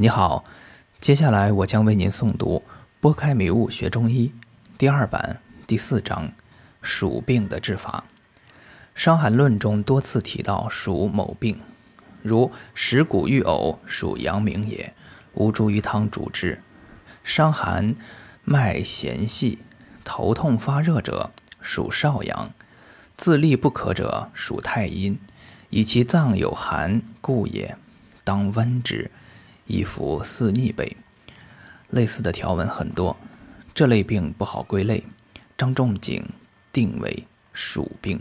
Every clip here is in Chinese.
你好，接下来我将为您诵读《拨开迷雾学中医》第二版第四章“鼠病的治法”。《伤寒论》中多次提到鼠某病，如食骨欲呕，属阳明也，乌茱萸汤主之；伤寒脉弦细，头痛发热者，属少阳；自立不可者，属太阴。以其脏有寒故也，当温之。一服四逆杯，类似的条文很多。这类病不好归类，张仲景定为鼠病。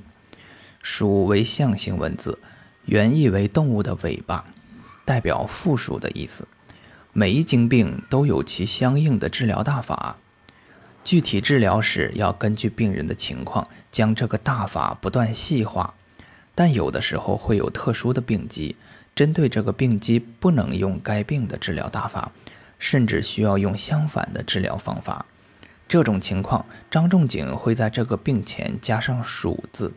鼠为象形文字，原意为动物的尾巴，代表附属的意思。每一经病都有其相应的治疗大法，具体治疗时要根据病人的情况，将这个大法不断细化。但有的时候会有特殊的病机。针对这个病机，不能用该病的治疗大法，甚至需要用相反的治疗方法。这种情况，张仲景会在这个病前加上“暑”字。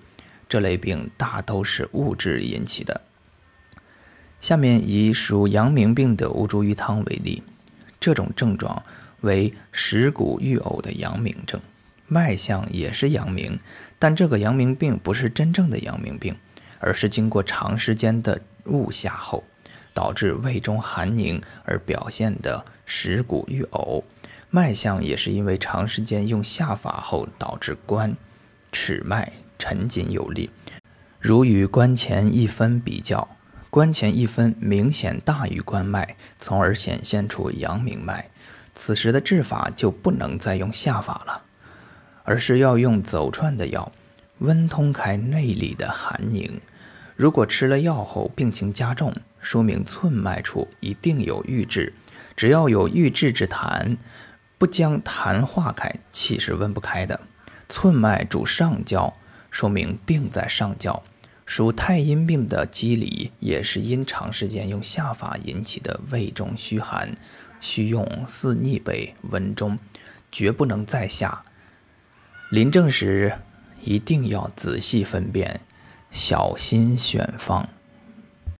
这类病大都是物质引起的。下面以属阳明病的乌茱萸汤为例，这种症状为食骨欲呕的阳明症，脉象也是阳明，但这个阳明病不是真正的阳明病，而是经过长时间的。物下后，导致胃中寒凝而表现的食谷欲呕，脉象也是因为长时间用下法后导致关尺脉沉紧有力。如与关前一分比较，关前一分明显大于关脉，从而显现出阳明脉。此时的治法就不能再用下法了，而是要用走串的药，温通开内里的寒凝。如果吃了药后病情加重，说明寸脉处一定有郁滞。只要有郁滞之痰，不将痰化开，气是温不开的。寸脉主上焦，说明病在上焦。属太阴病的机理也是因长时间用下法引起的胃中虚寒，需用四逆杯温中，绝不能再下。临症时一定要仔细分辨。小心选方。